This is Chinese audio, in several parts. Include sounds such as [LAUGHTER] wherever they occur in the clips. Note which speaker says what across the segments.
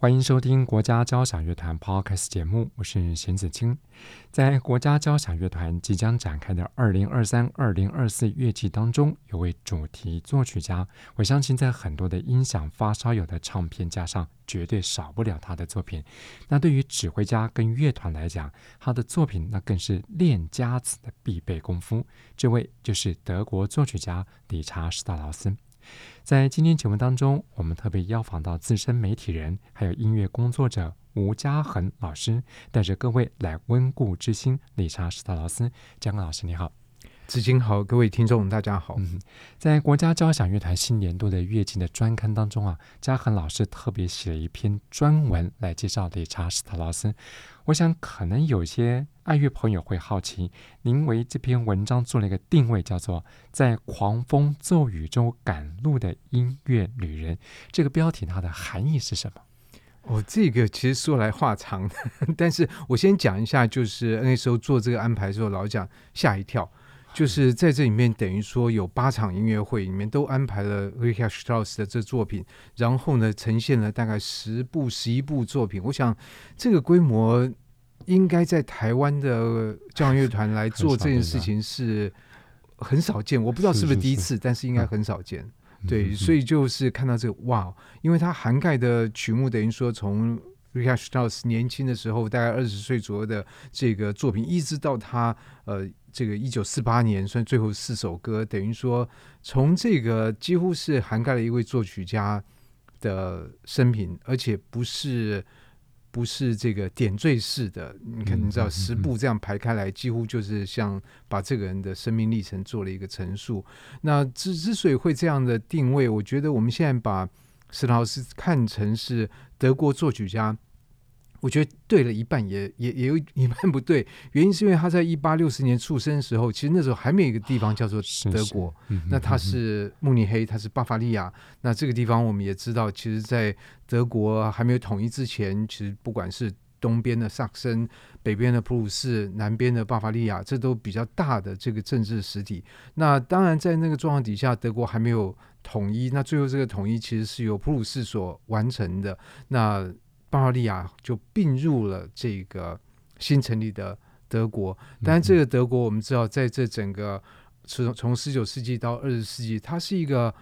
Speaker 1: 欢迎收听国家交响乐团 Podcast 节目，我是邢子清。在国家交响乐团即将展开的二零二三、二零二四乐季当中，有位主题作曲家，我相信在很多的音响发烧友的唱片架上，绝对少不了他的作品。那对于指挥家跟乐团来讲，他的作品那更是练家子的必备功夫。这位就是德国作曲家理查·史特劳斯。在今天节目当中，我们特别邀访到资深媒体人，还有音乐工作者吴嘉恒老师，带着各位来温故知新。理查·史特劳斯，江老师你好。
Speaker 2: 子金好，各位听众大家好。
Speaker 1: 嗯，在国家交响乐团新年度的乐季的专刊当中啊，嘉恒老师特别写了一篇专文来介绍理查·史特劳斯。我想可能有些爱乐朋友会好奇，您为这篇文章做了一个定位，叫做“在狂风骤雨中赶路的音乐旅人”。这个标题它的含义是什么？
Speaker 2: 哦，这个其实说来话长，[LAUGHS] 但是我先讲一下，就是那时候做这个安排的时候，老蒋吓一跳。就是在这里面，等于说有八场音乐会里面都安排了 Richard Strauss 的这作品，然后呢，呈现了大概十部、十一部作品。我想这个规模应该在台湾的交响乐团来做这件事情是很少见。我不知道是不是第一次，是是是但是应该很少见。嗯、对，所以就是看到这个哇，因为它涵盖的曲目等于说从 Richard Strauss 年轻的时候，大概二十岁左右的这个作品，一直到他呃。这个一九四八年算最后四首歌，等于说从这个几乎是涵盖了一位作曲家的生平，而且不是不是这个点缀式的。你看，你知道十部这样排开来，几乎就是像把这个人的生命历程做了一个陈述。那之之所以会这样的定位，我觉得我们现在把史特劳斯看成是德国作曲家。我觉得对了一半也，也也也有一半不对。原因是因为他在一八六四年出生的时候，其实那时候还没有一个地方叫做德国。那他是慕尼黑，他是巴伐利亚。那这个地方我们也知道，其实，在德国还没有统一之前，其实不管是东边的萨克森、北边的普鲁士、南边的巴伐利亚，这都比较大的这个政治实体。那当然，在那个状况底下，德国还没有统一。那最后这个统一其实是由普鲁士所完成的。那巴伐利亚就并入了这个新成立的德国，但是这个德国我们知道，在这整个从从十九世纪到二十世纪，它是一个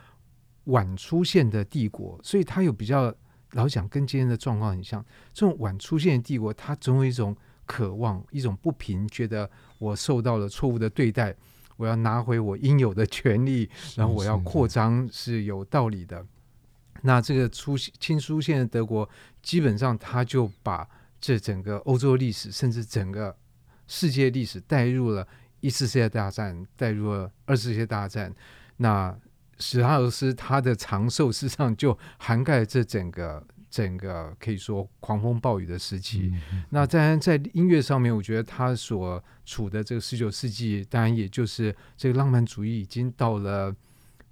Speaker 2: 晚出现的帝国，所以它有比较老讲跟今天的状况很像。这种晚出现的帝国，它总有一种渴望，一种不平，觉得我受到了错误的对待，我要拿回我应有的权利，然后我要扩张是有道理的。那这个出新出现的德国，基本上他就把这整个欧洲历史，甚至整个世界历史带入了一次世界大战，带入了二次世界大战。那史哈尔斯他的长寿，事实上就涵盖了这整个整个可以说狂风暴雨的时期。那当然在音乐上面，我觉得他所处的这个十九世纪，当然也就是这个浪漫主义已经到了。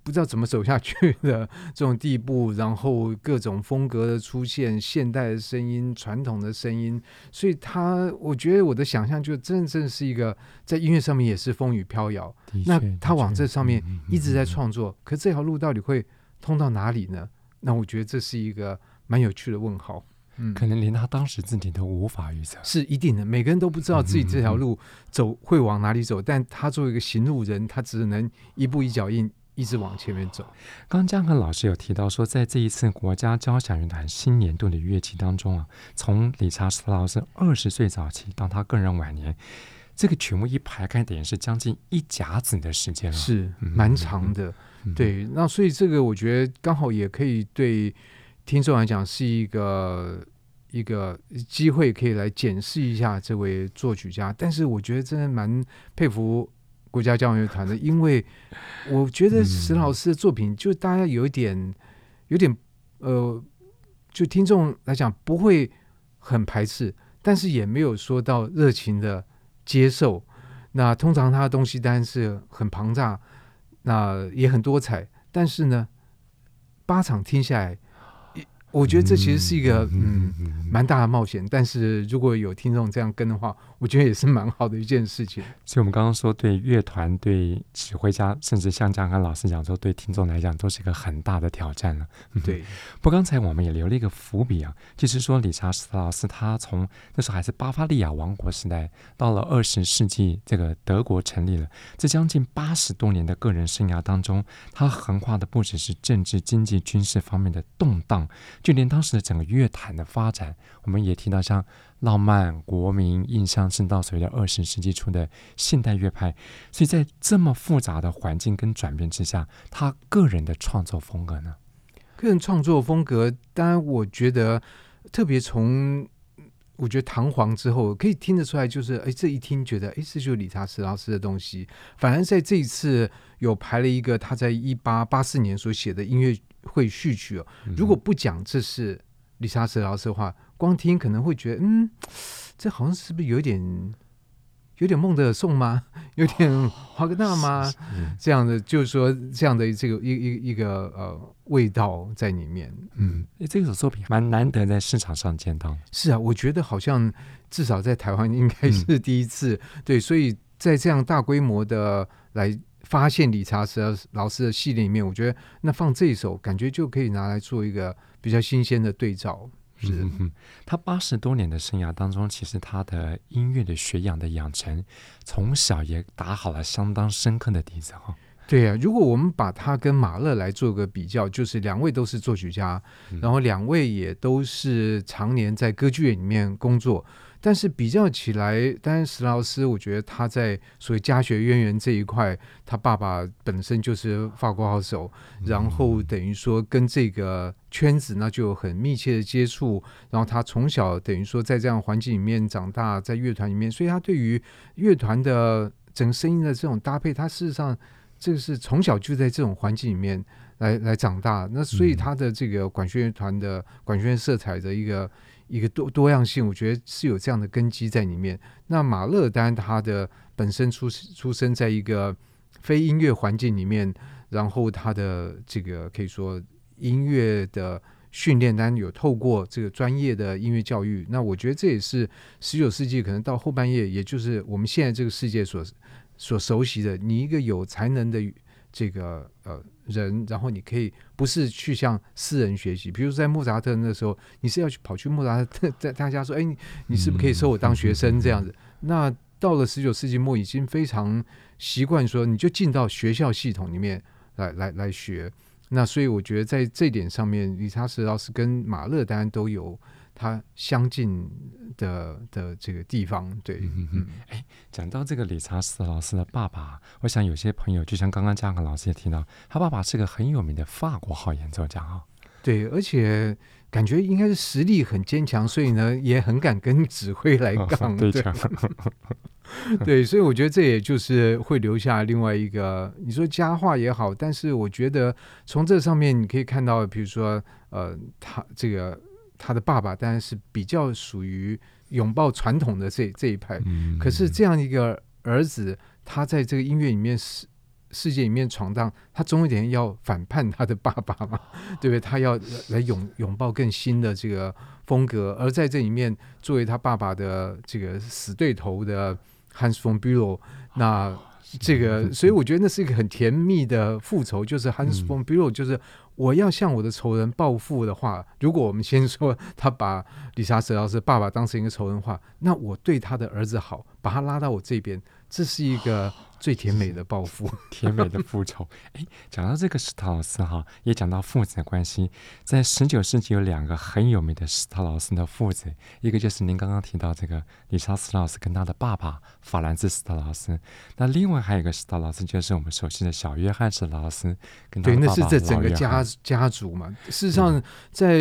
Speaker 2: 不知道怎么走下去的 [LAUGHS] 这种地步，然后各种风格的出现，现代的声音、传统的声音，所以他，我觉得我的想象就真正是一个在音乐上面也是风雨飘摇。那他往这上面一直在创作，可这条路到底会通到哪里呢？那我觉得这是一个蛮有趣的问号。
Speaker 1: 嗯，可能连他当时自己都无法预测，
Speaker 2: 是一定的。每个人都不知道自己这条路走会往哪里走，但他作为一个行路人，他只能一步一脚印。一直往前面走。
Speaker 1: 刚刚家恒老师有提到说，在这一次国家交响乐团新年度的乐器当中啊，从理查·斯特劳斯二十岁早期到他个人晚年，这个曲目一排开，等于是将近一甲子的时间了，
Speaker 2: 是蛮长的。嗯、对，那所以这个我觉得刚好也可以对听众来讲是一个一个机会，可以来检视一下这位作曲家。但是我觉得真的蛮佩服。国家交响乐团的，因为我觉得石老师的作品，就大家有一点，有点呃，就听众来讲不会很排斥，但是也没有说到热情的接受。那通常他的东西当然是很庞大，那也很多彩，但是呢，八场听下来。我觉得这其实是一个嗯蛮大的冒险，但是如果有听众这样跟的话，我觉得也是蛮好的一件事情。
Speaker 1: 所以，我们刚刚说，对乐团、对指挥家，甚至像这样跟老师讲说，对听众来讲，都是一个很大的挑战了。
Speaker 2: 对。
Speaker 1: 不过，刚才我们也留了一个伏笔啊，就是说，理查斯特劳斯他从那时候还是巴伐利亚王国时代，到了二十世纪，这个德国成立了，这将近八十多年的个人生涯当中，他横跨的不只是政治、经济、军事方面的动荡。就连当时的整个乐坛的发展，我们也提到像浪漫、国民、印象，甚至到所谓的二十世纪初的现代乐派。所以在这么复杂的环境跟转变之下，他个人的创作风格呢？
Speaker 2: 个人创作风格，当然我觉得特别从我觉得唐皇之后可以听得出来，就是哎，这一听觉得哎，这就是理查斯劳斯的东西。反而在这一次有排了一个他在一八八四年所写的音乐。会序曲哦，如果不讲这是理查斯劳斯的话，光听可能会觉得，嗯，这好像是不是有点有点孟德尔颂吗？有点华格纳吗？这样的，就是说这样的这个一一一个呃味道在里面。
Speaker 1: 嗯，这首作品蛮难得在市场上见到。
Speaker 2: 是啊，我觉得好像至少在台湾应该是第一次。嗯、对，所以在这样大规模的来。发现理查斯老师的系列里面，我觉得那放这一首，感觉就可以拿来做一个比较新鲜的对照。是，
Speaker 1: 嗯、他八十多年的生涯当中，其实他的音乐的学养的养成，从小也打好了相当深刻的底子哈。
Speaker 2: 对呀、啊，如果我们把他跟马勒来做个比较，就是两位都是作曲家，嗯、然后两位也都是常年在歌剧院里面工作。但是比较起来，当然石老师，我觉得他在所谓家学渊源这一块，他爸爸本身就是法国好手，然后等于说跟这个圈子那就有很密切的接触，然后他从小等于说在这样环境里面长大，在乐团里面，所以他对于乐团的整个声音的这种搭配，他事实上这个是从小就在这种环境里面来来长大，那所以他的这个管弦乐团的管弦色彩的一个。一个多多样性，我觉得是有这样的根基在里面。那马勒丹他的本身出出生在一个非音乐环境里面，然后他的这个可以说音乐的训练，当然有透过这个专业的音乐教育。那我觉得这也是十九世纪可能到后半叶，也就是我们现在这个世界所所熟悉的，你一个有才能的。这个呃人，然后你可以不是去向私人学习，比如在莫扎特那时候，你是要去跑去莫扎特在大家说，哎，你你是不是可以收我当学生这样子？那到了十九世纪末，已经非常习惯说，你就进到学校系统里面来来来学。那所以我觉得在这点上面，理查斯老师跟马勒当然都有。他相近的的这个地方，对，
Speaker 1: 嗯嗯，哎，讲到这个理查斯老师的爸爸，我想有些朋友就像刚刚嘉禾老师也提到，他爸爸是个很有名的法国号演奏家啊，
Speaker 2: 对，而且感觉应该是实力很坚强，所以呢也很敢跟指挥来杠，[LAUGHS]
Speaker 1: 对，[LAUGHS]
Speaker 2: 对，所以我觉得这也就是会留下另外一个，你说佳话也好，但是我觉得从这上面你可以看到，比如说呃，他这个。他的爸爸当然是比较属于拥抱传统的这这一派，嗯、可是这样一个儿子，他在这个音乐里面世世界里面闯荡，他总有一点要反叛他的爸爸嘛，对不对？他要来拥拥抱更新的这个风格，而在这里面，作为他爸爸的这个死对头的 Hans von Bülow，那这个，所以我觉得那是一个很甜蜜的复仇，就是 Hans von Bülow，就是。我要向我的仇人报复的话，如果我们先说他把理查德老师爸爸当成一个仇人的话，那我对他的儿子好，把他拉到我这边，这是一个。最甜美的报复，
Speaker 1: 甜美的复仇。[LAUGHS] 哎，讲到这个史特劳斯哈，也讲到父子的关系。在十九世纪有两个很有名的史特劳斯的父子，一个就是您刚刚提到这个理查斯劳斯跟他的爸爸法兰兹史特劳斯。那另外还有一个史特劳斯，就是我们熟悉的小约翰史特劳斯跟他的爸爸。
Speaker 2: 对，那是这整个家家族嘛。事实上，在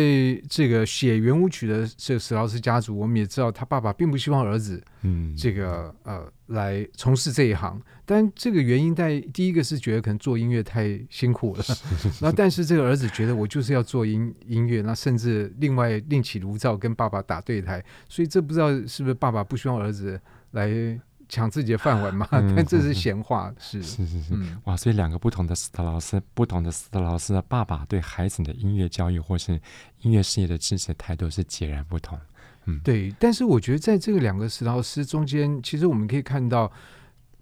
Speaker 2: 这个写圆舞曲的这个史特劳斯家族，我们也知道他爸爸并不希望儿子，嗯，这个呃。来从事这一行，但这个原因在第一个是觉得可能做音乐太辛苦了，[LAUGHS] 那但是这个儿子觉得我就是要做音音乐，那甚至另外另起炉灶跟爸爸打对台，所以这不知道是不是爸爸不希望儿子来抢自己的饭碗嘛，
Speaker 1: 嗯、
Speaker 2: 但这是闲话，是。
Speaker 1: 是是是，
Speaker 2: 嗯、
Speaker 1: 哇，所以两个不同的斯特劳斯，不同的斯特劳斯的爸爸对孩子的音乐教育或是音乐事业的支持态度是截然不同。嗯，
Speaker 2: 对，但是我觉得在这个两个石老师中间，其实我们可以看到，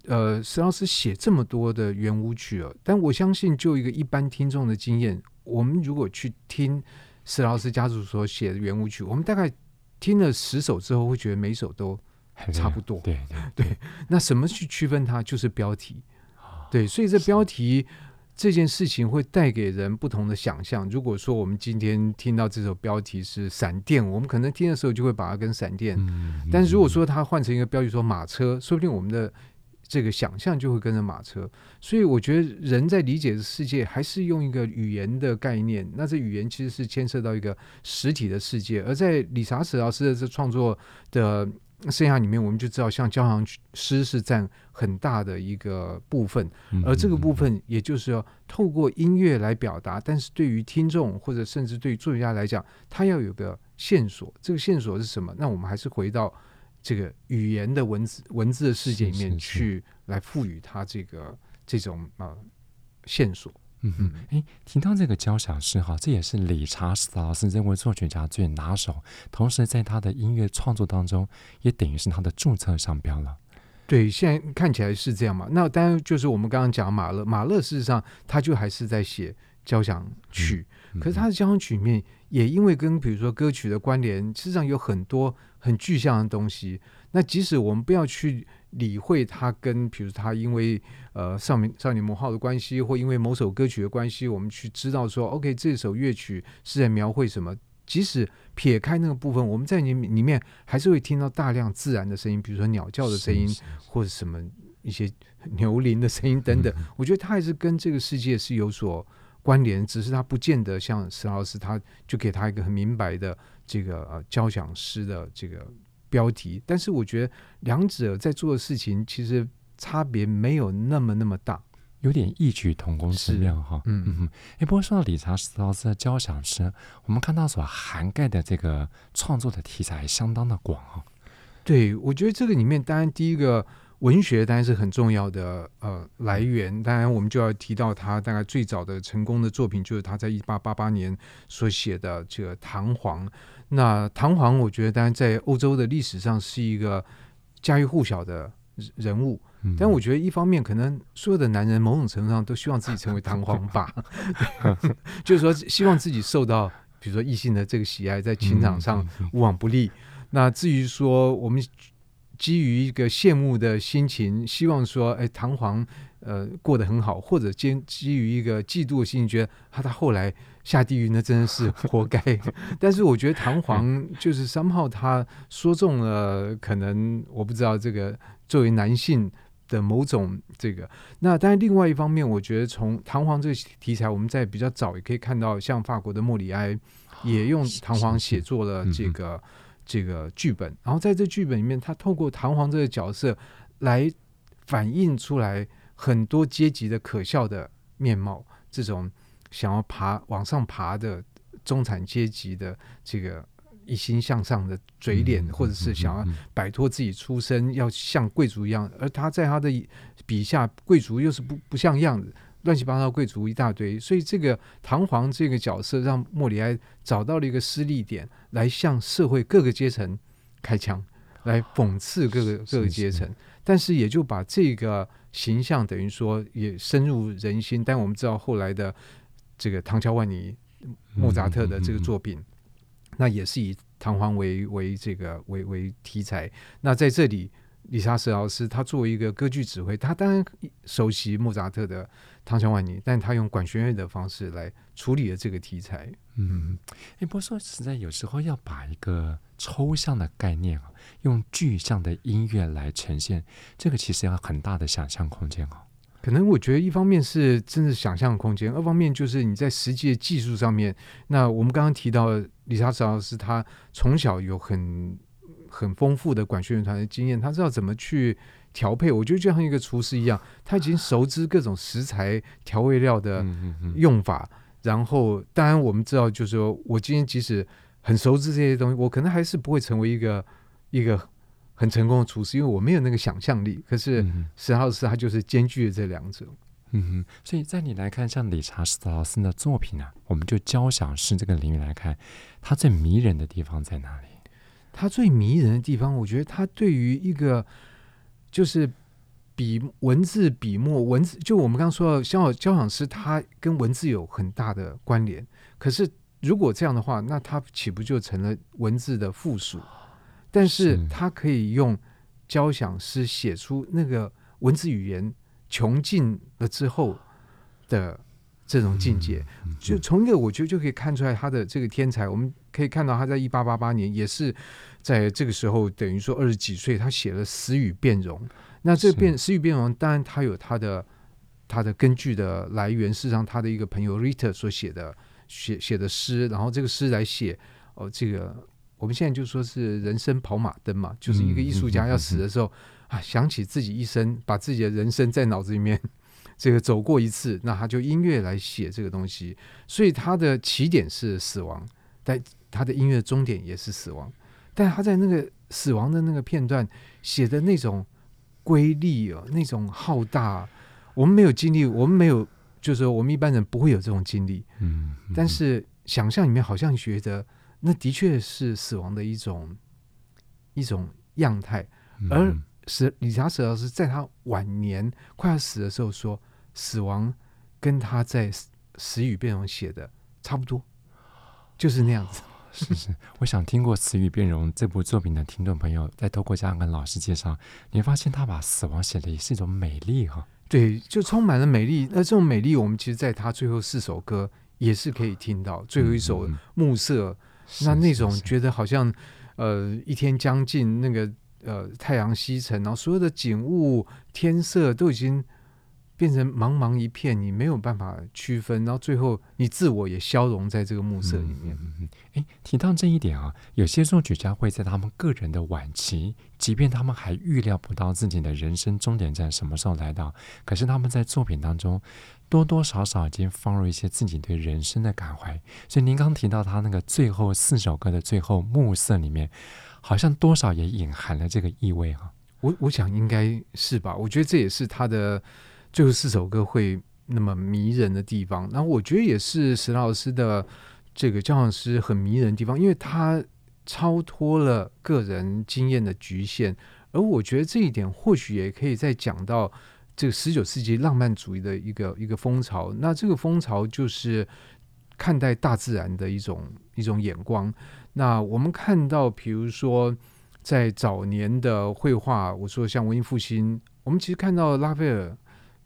Speaker 2: 呃，石老师写这么多的圆舞曲哦，但我相信就一个一般听众的经验，我们如果去听石老师家族所写的圆舞曲，我们大概听了十首之后，会觉得每首都。差不多，
Speaker 1: 对对对，
Speaker 2: 对。那什么去区分它？就是标题，对。所以这标题这件事情会带给人不同的想象。如果说我们今天听到这首标题是闪电，我们可能听的时候就会把它跟闪电。但是如果说它换成一个标题说马车，说不定我们的这个想象就会跟着马车。所以我觉得人在理解的世界，还是用一个语言的概念。那这语言其实是牵涉到一个实体的世界。而在理查史老师的这创作的。生涯里面，我们就知道，像交响诗是占很大的一个部分，而这个部分，也就是要透过音乐来表达。但是对于听众或者甚至对于作曲家来讲，他要有个线索，这个线索是什么？那我们还是回到这个语言的文字文字的世界里面去，来赋予它这个这种啊、呃、线索。
Speaker 1: 嗯哼，哎，听到这个交响诗哈，这也是理查斯特劳斯认为作曲家最拿手，同时在他的音乐创作当中，也等于是他的注册商标了。
Speaker 2: 对，现在看起来是这样嘛。那当然就是我们刚刚讲马勒，马勒事实上他就还是在写交响曲，嗯嗯、可是他的交响曲里面也因为跟比如说歌曲的关联，实际上有很多很具象的东西。那即使我们不要去。理会他跟，比如他因为呃少年少年魔号的关系，或因为某首歌曲的关系，我们去知道说，OK，这首乐曲是在描绘什么？即使撇开那个部分，我们在里里面还是会听到大量自然的声音，比如说鸟叫的声音，或者什么一些牛铃的声音等等。我觉得他还是跟这个世界是有所关联，只是他不见得像石老师，他就给他一个很明白的这个呃交响诗的这个。标题，但是我觉得两者在做的事情其实差别没有那么那么大，
Speaker 1: 有点异曲同工之妙哈。嗯嗯嗯。哎，不过说到理查史特劳斯的交响诗，我们看到所涵盖的这个创作的题材相当的广哈。
Speaker 2: 对，我觉得这个里面当然第一个文学当然是很重要的呃来源，当然我们就要提到他大概最早的成功的作品就是他在一八八八年所写的这个《弹簧》。那弹簧，我觉得当然在欧洲的历史上是一个家喻户晓的人物。嗯、但我觉得一方面，可能所有的男人某种程度上都希望自己成为弹簧吧，[LAUGHS] 就是说希望自己受到比如说异性的这个喜爱，在情场上无往不利。那至于说我们基于一个羡慕的心情，希望说，哎，弹簧呃过得很好，或者基基于一个嫉妒的心情，觉得他他后来。下地狱那真的是活该，[LAUGHS] 但是我觉得弹簧就是 somehow 他说中了，可能我不知道这个作为男性的某种这个。那当然，另外一方面，我觉得从弹簧这个题材，我们在比较早也可以看到，像法国的莫里埃也用弹簧写作了这个这个剧本，然后在这剧本里面，他透过弹簧这个角色来反映出来很多阶级的可笑的面貌，这种。想要爬往上爬的中产阶级的这个一心向上的嘴脸，或者是想要摆脱自己出身，要像贵族一样，而他在他的笔下，贵族又是不不像样子，乱七八糟贵族一大堆，所以这个唐璜这个角色让莫里埃找到了一个施利点，来向社会各个阶层开枪，来讽刺各个各个阶层，但是也就把这个形象等于说也深入人心。但我们知道后来的。这个《唐乔万尼》莫扎特的这个作品，嗯嗯嗯、那也是以弹簧为为这个为为题材。那在这里，理查史特劳斯他作为一个歌剧指挥，他当然熟悉莫扎特的《唐乔万尼》，但他用管弦乐的方式来处理了这个题材。
Speaker 1: 嗯，哎，不过说实在，有时候要把一个抽象的概念啊，用具象的音乐来呈现，这个其实要很大的想象空间啊。
Speaker 2: 可能我觉得一方面是真的想象空间，二方面就是你在实际的技术上面。那我们刚刚提到理查史特劳斯，他从小有很很丰富的管弦乐团的经验，他知道怎么去调配。我觉得就像一个厨师一样，他已经熟知各种食材调味料的用法。然后，当然我们知道，就是说我今天即使很熟知这些东西，我可能还是不会成为一个一个很成功的厨师，因为我没有那个想象力。可是史浩斯他就是兼具了这两者。
Speaker 1: 嗯哼，所以在你来看，像理查·史特劳斯的作品呢、啊，我们就交响诗这个领域来看，他最迷人的地方在哪里？
Speaker 2: 他最迷人的地方，我觉得他对于一个就是笔文字笔墨文字，就我们刚刚说到交交响诗，它跟文字有很大的关联。可是如果这样的话，那它岂不就成了文字的附属？但是他可以用交响诗写出那个文字语言穷尽了之后的这种境界，就从一个我觉得就可以看出来他的这个天才。我们可以看到他在一八八八年也是在这个时候，等于说二十几岁，他写了《死与变容》。那这变《死与变容》，当然他有他的他的根据的来源，事实上他的一个朋友 Ritter 所写的写写的诗，然后这个诗来写哦这个。我们现在就说是人生跑马灯嘛，就是一个艺术家要死的时候啊，想起自己一生，把自己的人生在脑子里面这个走过一次，那他就音乐来写这个东西。所以他的起点是死亡，但他的音乐终点也是死亡。但他在那个死亡的那个片段写的那种瑰丽哦，那种浩大，我们没有经历，我们没有，就是说我们一般人不会有这种经历。嗯，但是想象里面好像觉得。那的确是死亡的一种一种样态，而史理查史老师在他晚年快要死的时候说，死亡跟他在《死与变容》写的差不多，就是那样子。
Speaker 1: 是是，我想听过《死语变容》这部作品的听众朋友，在透过这样跟老师介绍，你会发现他把死亡写的也是一种美丽哈。
Speaker 2: 对，就充满了美丽。那这种美丽，我们其实在他最后四首歌也是可以听到。最后一首《暮色》。那那种觉得好像，呃，一天将近，那个呃，太阳西沉，然后所有的景物、天色都已经变成茫茫一片，你没有办法区分，然后最后你自我也消融在这个暮色里面。
Speaker 1: 嗯嗯，哎，提到这一点啊，有些作曲家会在他们个人的晚期，即便他们还预料不到自己的人生终点站什么时候来到，可是他们在作品当中。多多少少已经放入一些自己对人生的感怀，所以您刚提到他那个最后四首歌的最后暮色里面，好像多少也隐含了这个意味哈。
Speaker 2: 我我想应该是吧，我觉得这也是他的最后四首歌会那么迷人的地方。那我觉得也是史老师的这个交响诗很迷人的地方，因为他超脱了个人经验的局限，而我觉得这一点或许也可以再讲到。这个十九世纪浪漫主义的一个一个风潮，那这个风潮就是看待大自然的一种一种眼光。那我们看到，比如说在早年的绘画，我说像文艺复兴，我们其实看到拉斐尔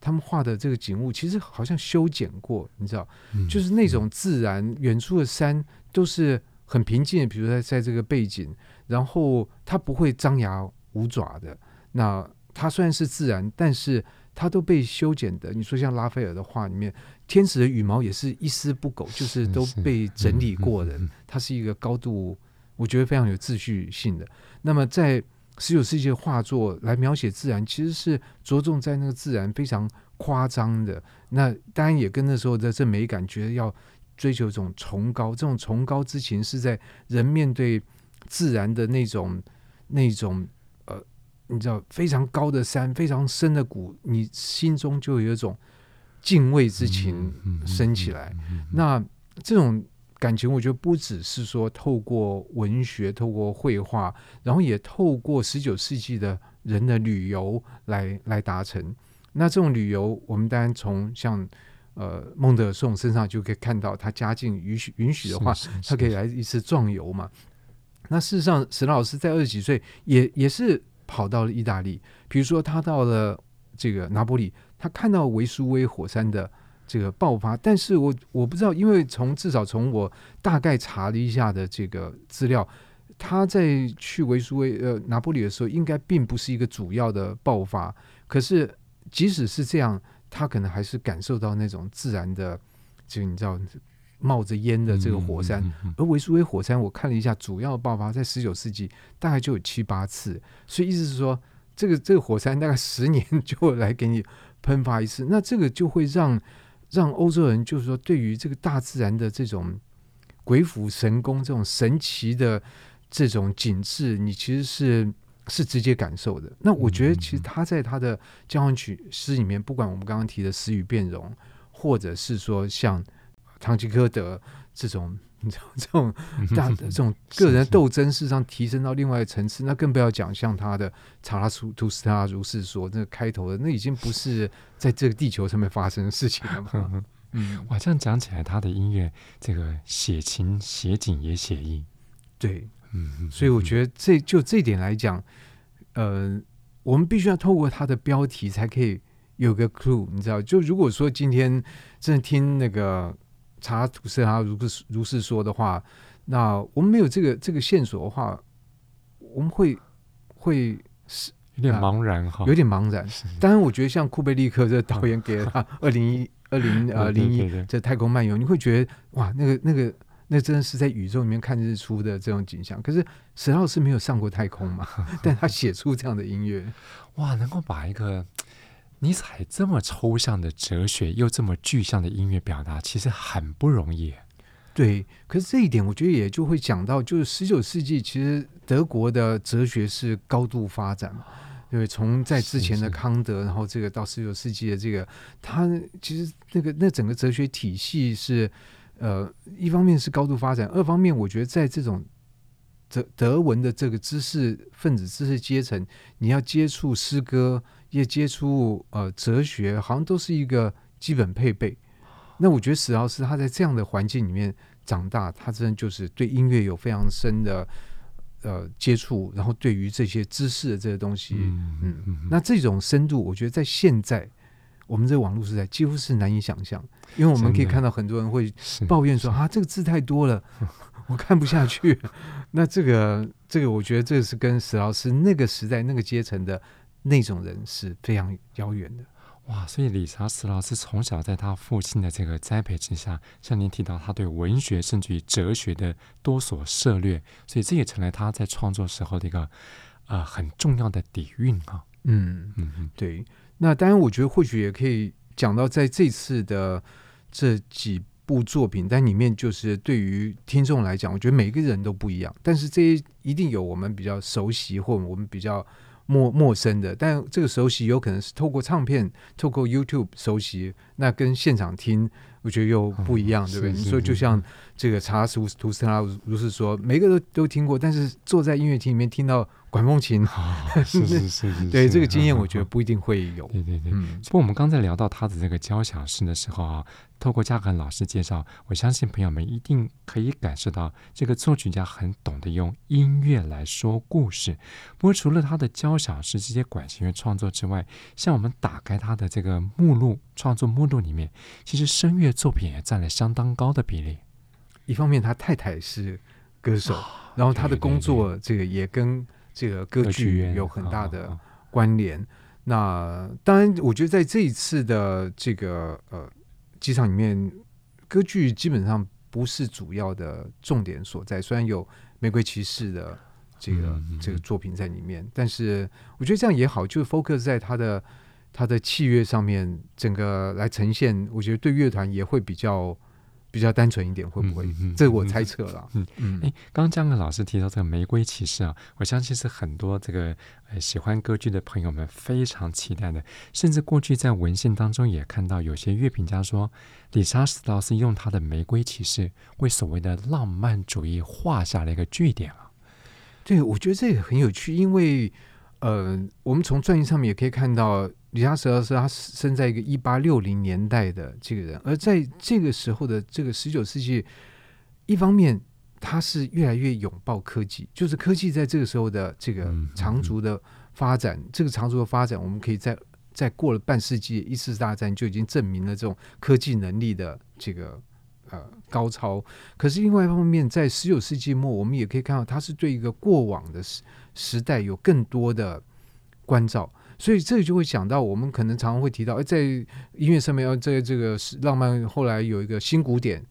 Speaker 2: 他们画的这个景物，其实好像修剪过，你知道，就是那种自然，远处的山都是很平静的，比如说在在这个背景，然后它不会张牙舞爪的。那它虽然是自然，但是它都被修剪的。你说像拉斐尔的画里面，天使的羽毛也是一丝不苟，就是都被整理过的。它是一个高度，我觉得非常有秩序性的。那么在十九世纪的画作来描写自然，其实是着重在那个自然非常夸张的。那当然也跟那时候的这美感觉得要追求一种崇高，这种崇高之情是在人面对自然的那种那种呃。你知道非常高的山，非常深的谷，你心中就有一种敬畏之情升起来。那这种感情，我觉得不只是说透过文学、透过绘画，然后也透过十九世纪的人的旅游来来达成。那这种旅游，我们当然从像呃孟德尔颂身上就可以看到，他家境允许允许的话，他可以来一次壮游嘛。那事实上，史老师在二十几岁也也是。跑到了意大利，比如说他到了这个拿波里，他看到维苏威火山的这个爆发，但是我我不知道，因为从至少从我大概查了一下的这个资料，他在去维苏威呃拿波里的时候，应该并不是一个主要的爆发，可是即使是这样，他可能还是感受到那种自然的，就你知道。冒着烟的这个火山，而维苏威火山，我看了一下，主要爆发在十九世纪，大概就有七八次。所以意思是说，这个这个火山大概十年 [LAUGHS] 就会来给你喷发一次。那这个就会让让欧洲人，就是说，对于这个大自然的这种鬼斧神工、这种神奇的这种景致，你其实是是直接感受的。那我觉得，其实他在他的交响曲诗里面，不管我们刚刚提的死与变容，或者是说像唐吉诃德这种，你知道这种大的这种 [LAUGHS] 个人斗争，事实上提升到另外一个层次，那更不要讲像他的查拉图斯特拉如是说，那个开头的那已经不是在这个地球上面发生的事情了嘛。
Speaker 1: 嗯，哇，这样讲起来，他的音乐这个写情写景也写意，
Speaker 2: 对。嗯，所以我觉得这就这点来讲，呃，我们必须要透过他的标题才可以有个 clue，你知道？就如果说今天真的听那个查图斯特拉如是如是说的话，那我们没有这个这个线索的话，我们会会是
Speaker 1: 有点茫然哈，
Speaker 2: 有点茫然。当然，我觉得像库贝利克这个导演给了他 [LAUGHS] 二零一二零呃零一这太空漫游，你会觉得哇，那个那个。那真的是在宇宙里面看日出的这种景象。可是史老师没有上过太空嘛？[LAUGHS] 但他写出这样的音乐，
Speaker 1: 哇，能够把一个尼采这么抽象的哲学又这么具象的音乐表达，其实很不容易。
Speaker 2: 对，可是这一点我觉得也就会讲到，就是十九世纪其实德国的哲学是高度发展嘛。对，从在之前的康德，然后这个到十九世纪的这个，他其实那个那整个哲学体系是。呃，一方面是高度发展，二方面我觉得在这种德德文的这个知识分子、知识阶层，你要接触诗歌，也接触呃哲学，好像都是一个基本配备。那我觉得史老师他在这样的环境里面长大，他真的就是对音乐有非常深的呃接触，然后对于这些知识的这些东西，嗯，嗯嗯，那这种深度，我觉得在现在。我们这网络时代几乎是难以想象，因为我们可以看到很多人会抱怨说啊，这个字太多了，我看不下去。[LAUGHS] 那这个这个，我觉得这是跟史老师那个时代那个阶层的那种人是非常遥远的。
Speaker 1: 哇，所以理查·斯劳斯从小在他父亲的这个栽培之下，像您提到，他对文学甚至于哲学的多所涉略，所以这也成了他在创作时候的一个呃很重要的底蕴啊。
Speaker 2: 嗯嗯嗯，对。那当然，我觉得或许也可以讲到，在这次的这几部作品，但里面就是对于听众来讲，我觉得每个人都不一样。但是这些一定有我们比较熟悉或我们比较陌陌生的，但这个熟悉有可能是透过唱片、透过 YouTube 熟悉，那跟现场听，我觉得又不一样，嗯、对不对？[LAUGHS] 你说就像这个查斯图斯特拉如是说，每个都都听过，但是坐在音乐厅里面听到。管风琴，
Speaker 1: 是是是 [LAUGHS] 是，
Speaker 2: 对这个经验，我觉得不一定会有。
Speaker 1: 对对对，不过我们刚才聊到他的这个交响诗的时候啊，透过嘉恒老师介绍，我相信朋友们一定可以感受到，这个作曲家很懂得用音乐来说故事。不过，除了他的交响诗这些管弦乐创作之外，像我们打开他的这个目录创作目录里面，其实声乐作品也占了相当高的比例。
Speaker 2: 一方面，他太太是歌手，然后他的工作这个也跟。这个歌剧有很大的关联。那当然，我觉得在这一次的这个呃机场里面，歌剧基本上不是主要的重点所在。虽然有《玫瑰骑士》的这个这个作品在里面，但是我觉得这样也好，就是 focus 在他的他的器乐上面，整个来呈现，我觉得对乐团也会比较。比较单纯一点，会不会？嗯嗯、这个我猜测了。嗯嗯。
Speaker 1: 哎，刚刚嘉恒老师提到这个《玫瑰骑士》啊，我相信是很多这个呃喜欢歌剧的朋友们非常期待的。甚至过去在文献当中也看到有些乐评家说，理查·史特劳斯用他的《玫瑰骑士》为所谓的浪漫主义画下了一个句点啊。
Speaker 2: 对，我觉得这个很有趣，因为呃，我们从传记上面也可以看到。理查·史特劳斯他生在一个一八六零年代的这个人，而在这个时候的这个十九世纪，一方面他是越来越拥抱科技，就是科技在这个时候的这个长足的发展，嗯嗯、这个长足的发展，我们可以在在过了半世纪，一次大战就已经证明了这种科技能力的这个呃高超。可是另外一方面，在十九世纪末，我们也可以看到，他是对一个过往的时时代有更多的关照。所以这里就会想到，我们可能常常会提到，在音乐上面，要在这个浪漫后来有一个新古典，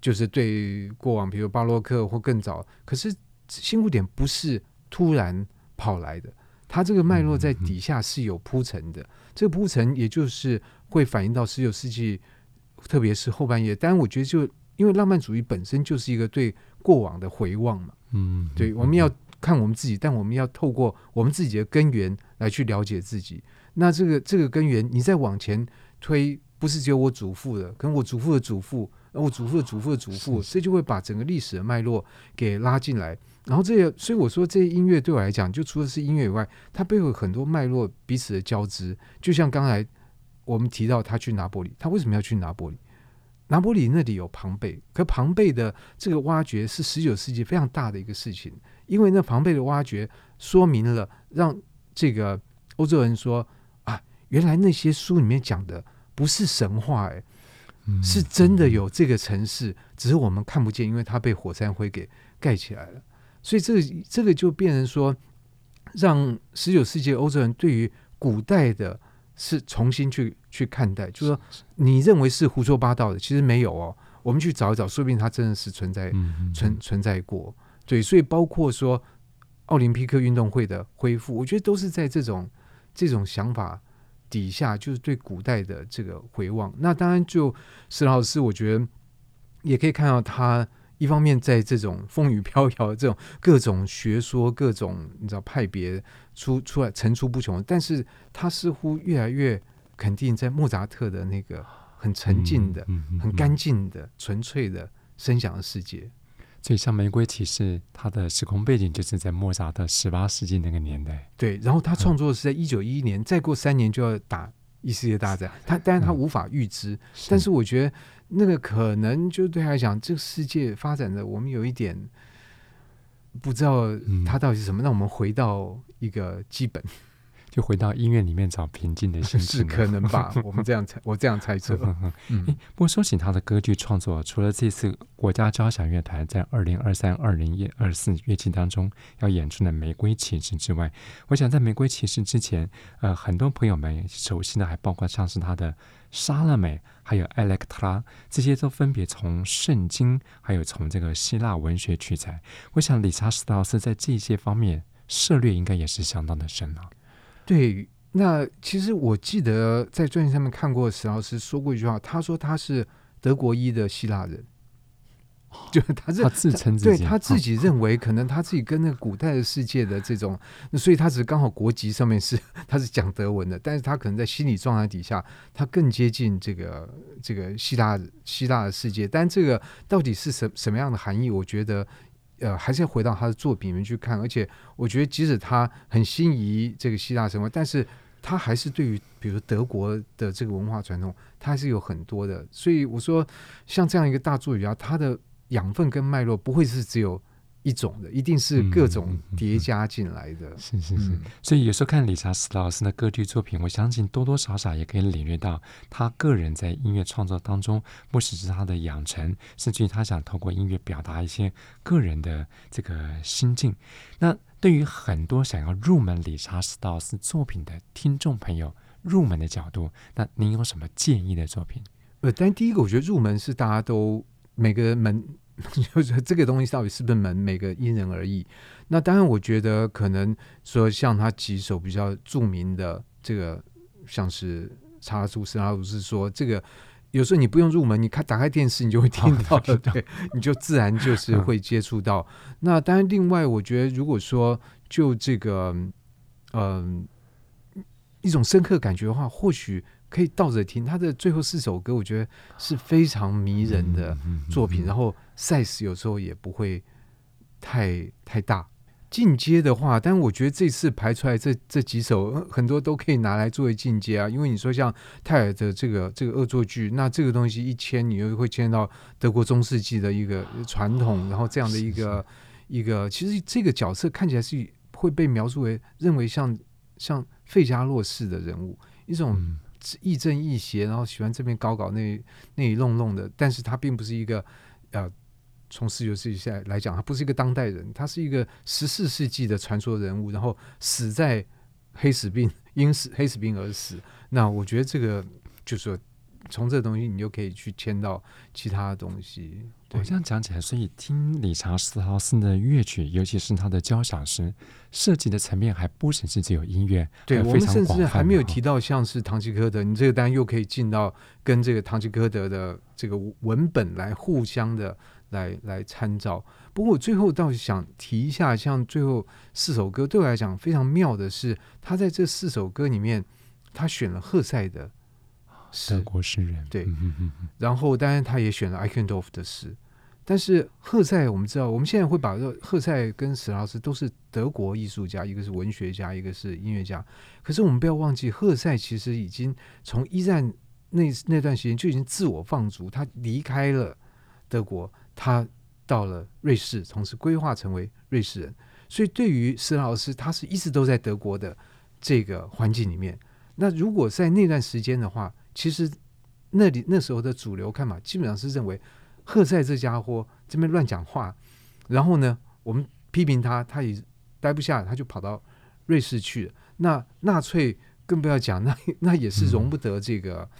Speaker 2: 就是对过往，比如巴洛克或更早。可是新古典不是突然跑来的，它这个脉络在底下是有铺陈的。这个铺陈也就是会反映到十九世纪，特别是后半叶。当然，我觉得就因为浪漫主义本身就是一个对过往的回望嘛。嗯，嗯对，我们要。看我们自己，但我们要透过我们自己的根源来去了解自己。那这个这个根源，你再往前推，不是只有我祖父的，可能我祖父的祖父，我祖父的祖父的祖父，这就会把整个历史的脉络给拉进来。然后这个，所以我说，这些音乐对我来讲，就除了是音乐以外，它背后有很多脉络彼此的交织。就像刚才我们提到他去拿坡里，他为什么要去拿坡里？拿坡里那里有庞贝，可庞贝的这个挖掘是十九世纪非常大的一个事情，因为那防备的挖掘说明了，让这个欧洲人说啊，原来那些书里面讲的不是神话，哎，是真的有这个城市，只是我们看不见，因为它被火山灰给盖起来了。所以这个这个就变成说，让十九世纪欧洲人对于古代的是重新去去看待，就是说你认为是胡说八道的，其实没有哦。我们去找一找，说不定它真的是存在存存在过。对，所以包括说奥林匹克运动会的恢复，我觉得都是在这种这种想法底下，就是对古代的这个回望。那当然，就史老师，我觉得也可以看到他。一方面，在这种风雨飘摇的这种各种学说、各种你知道派别出出来层出不穷，但是他似乎越来越肯定，在莫扎特的那个很沉静的、嗯嗯嗯、很干净的、纯粹的声响的世界。
Speaker 1: 所以，像《玫瑰骑士》，它的时空背景就是在莫扎特十八世纪那个年代。
Speaker 2: 对，然后他创作的是在一九一一年，嗯、再过三年就要打一世界大战。他当然他无法预知，嗯、但是我觉得。那个可能就对他来讲，这个世界发展的我们有一点不知道它到底是什么。那、嗯、我们回到一个基本，
Speaker 1: 就回到音乐里面找平静的心情，
Speaker 2: 是可能吧？[LAUGHS] 我们这样猜，我这样猜测。[LAUGHS]
Speaker 1: 嗯，不过说起他的歌剧创作，除了这次国家交响乐团在二零二三、二零二四乐季当中要演出的《玫瑰骑士》之外，我想在《玫瑰骑士》之前，呃，很多朋友们熟悉的还包括像是他的。莎乐美，还有艾勒克特拉，这些都分别从圣经，还有从这个希腊文学取材。我想理查史特劳斯在这些方面涉猎应该也是相当的深啊。
Speaker 2: 对，那其实我记得在专辑上面看过史老师说过一句话，他说他是德国裔的希腊人。[LAUGHS] 就他是
Speaker 1: 他自称自己，
Speaker 2: 对他自己认为可能他自己跟那个古代的世界的这种，所以他只是刚好国籍上面是他是讲德文的，但是他可能在心理状态底下，他更接近这个这个希腊希腊的世界。但这个到底是什什么样的含义？我觉得呃还是要回到他的作品里面去看。而且我觉得即使他很心仪这个希腊神话，但是他还是对于比如德国的这个文化传统，他还是有很多的。所以我说像这样一个大作曲家，他的。养分跟脉络不会是只有一种的，一定是各种叠加进来的。
Speaker 1: 是是是，所以有时候看理查史特劳斯的歌剧作品，我相信多多少少也可以领略到他个人在音乐创作当中，不只是他的养成，甚至于他想透过音乐表达一些个人的这个心境。那对于很多想要入门理查史特劳斯作品的听众朋友，入门的角度，那您有什么建议的作品？
Speaker 2: 呃，但第一个，我觉得入门是大家都每个门。[LAUGHS] 就是这个东西到底是不是门，每个因人而异。那当然，我觉得可能说像他几首比较著名的这个，像是查拉图斯拉鲁斯说，这个有时候你不用入门，你看打开电视，你就会 [LAUGHS] 听到了，对，你就自然就是会接触到。那当然，另外我觉得，如果说就这个，嗯、呃，一种深刻感觉的话，或许。可以倒着听，他的最后四首歌，我觉得是非常迷人的作品。然后 size 有时候也不会太太大。进阶的话，但我觉得这次排出来这这几首，很多都可以拿来作为进阶啊。因为你说像泰尔的这个这个恶作剧，那这个东西一牵，你又会牵到德国中世纪的一个传统，然后这样的一个一个，其实这个角色看起来是会被描述为认为像像费加洛式的人物，一种。亦正亦邪，然后喜欢这边搞搞那那一弄弄的，但是他并不是一个呃，从十九世纪下来讲，他不是一个当代人，他是一个十四世纪的传说人物，然后死在黑死病，因死黑死病而死。那我觉得这个就是说。从这东西，你就可以去牵到其他的东西。
Speaker 1: 我这样讲起来，所以听理查史特劳斯的乐曲，尤其是他的交响诗，涉及的层面还不只是只有音乐。
Speaker 2: 对，我们甚至还没有提到像是唐吉诃德，你这个单又可以进到跟这个唐吉诃德的这个文本来互相的来来参照。不过我最后倒是想提一下，像最后四首歌对我来讲非常妙的是，他在这四首歌里面，他选了赫塞的
Speaker 1: 德国诗人，
Speaker 2: 对，然后当然他也选了艾肯多夫的诗。但是赫塞，我们知道，我们现在会把赫塞跟史拉斯都是德国艺术家，一个是文学家，一个是音乐家。可是我们不要忘记，赫塞其实已经从一战那那段时间就已经自我放逐，他离开了德国，他到了瑞士，同时规划成为瑞士人。所以对于史拉斯，他是一直都在德国的这个环境里面。那如果在那段时间的话，其实那里那时候的主流看法基本上是认为。赫塞这家伙这边乱讲话，然后呢，我们批评他，他也待不下，他就跑到瑞士去了。那纳粹更不要讲，那那也是容不得这个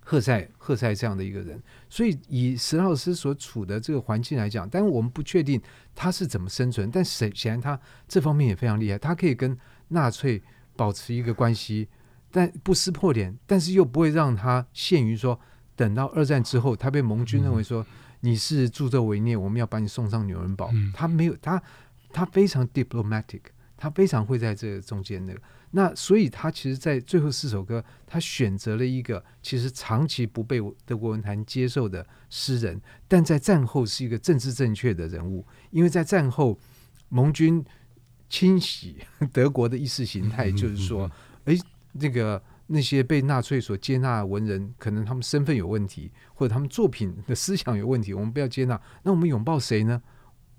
Speaker 2: 赫塞赫塞这样的一个人。所以以史老师所处的这个环境来讲，但我们不确定他是怎么生存，但显显然他这方面也非常厉害，他可以跟纳粹保持一个关系，但不撕破脸，但是又不会让他陷于说。等到二战之后，他被盟军认为说你是助纣为虐，我们要把你送上纽伦堡。他没有他，他非常 diplomatic，他非常会在这中间那个。那所以他其实，在最后四首歌，他选择了一个其实长期不被德国文坛接受的诗人，但在战后是一个政治正确的人物，因为在战后盟军清洗 [LAUGHS] 德国的意识形态，就是说，哎，那个。那些被纳粹所接纳的文人，可能他们身份有问题，或者他们作品的思想有问题，我们不要接纳。那我们拥抱谁呢？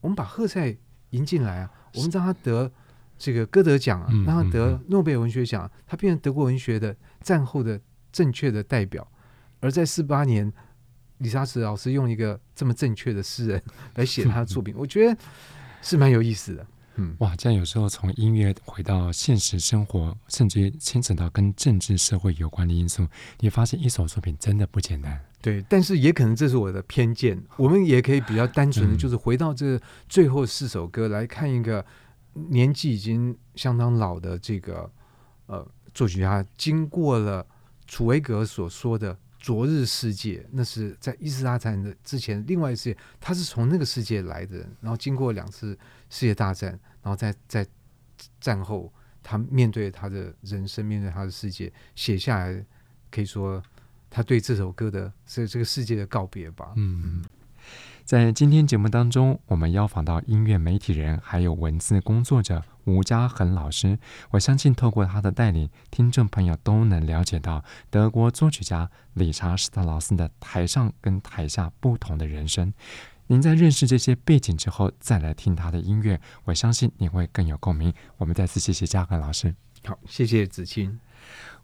Speaker 2: 我们把赫塞迎进来啊，我们让他得这个歌德奖啊，让他得诺贝尔文学奖，他变成德国文学的战后的正确的代表。而在四八年，理查史老师用一个这么正确的诗人来写他的作品，我觉得是蛮有意思的。嗯，
Speaker 1: 哇，这样有时候从音乐回到现实生活，甚至牵扯到跟政治社会有关的因素，你发现一首作品真的不简单。
Speaker 2: 对，但是也可能这是我的偏见。我们也可以比较单纯的，就是回到这最后四首歌来看一个年纪已经相当老的这个呃作曲家，经过了楚维格所说的。昨日世界，那是在一次大战的之前，另外一世界，他是从那个世界来的，然后经过两次世界大战，然后在在战后，他面对他的人生，面对他的世界，写下来，可以说他对这首歌的这这个世界的告别吧。嗯。
Speaker 1: 在今天节目当中，我们邀访到音乐媒体人，还有文字工作者吴家恒老师。我相信透过他的带领，听众朋友都能了解到德国作曲家理查施特劳斯的台上跟台下不同的人生。您在认识这些背景之后，再来听他的音乐，我相信你会更有共鸣。我们再次谢谢嘉恒老师。
Speaker 2: 好，谢谢子清。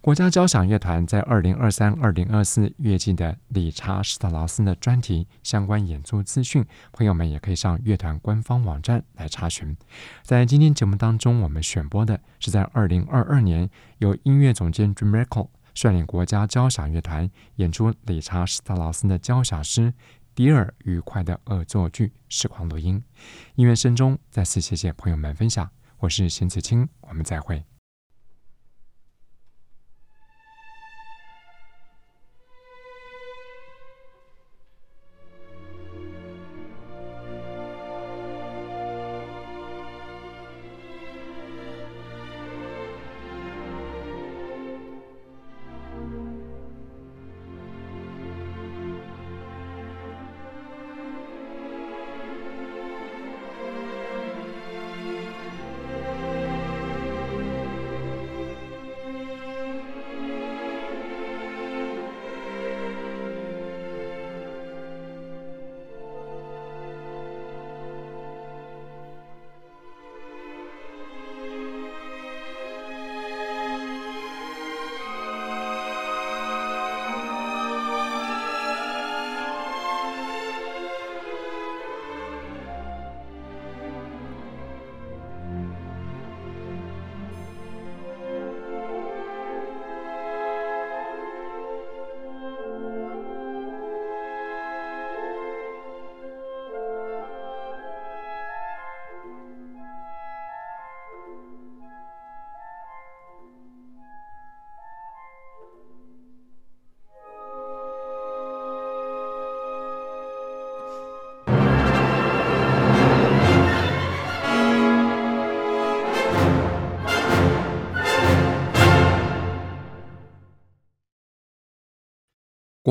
Speaker 1: 国家交响乐团在二零二三、二零二四乐季的理查施特劳斯的专题相关演出资讯，朋友们也可以上乐团官方网站来查询。在今天节目当中，我们选播的是在二零二二年由音乐总监 Jim Reckle 率领国家交响乐团演出理查施特劳斯的交响诗《迪尔愉快的恶作剧》实况录音。音乐声中，再次谢谢朋友们分享。我是邢子清，我们再会。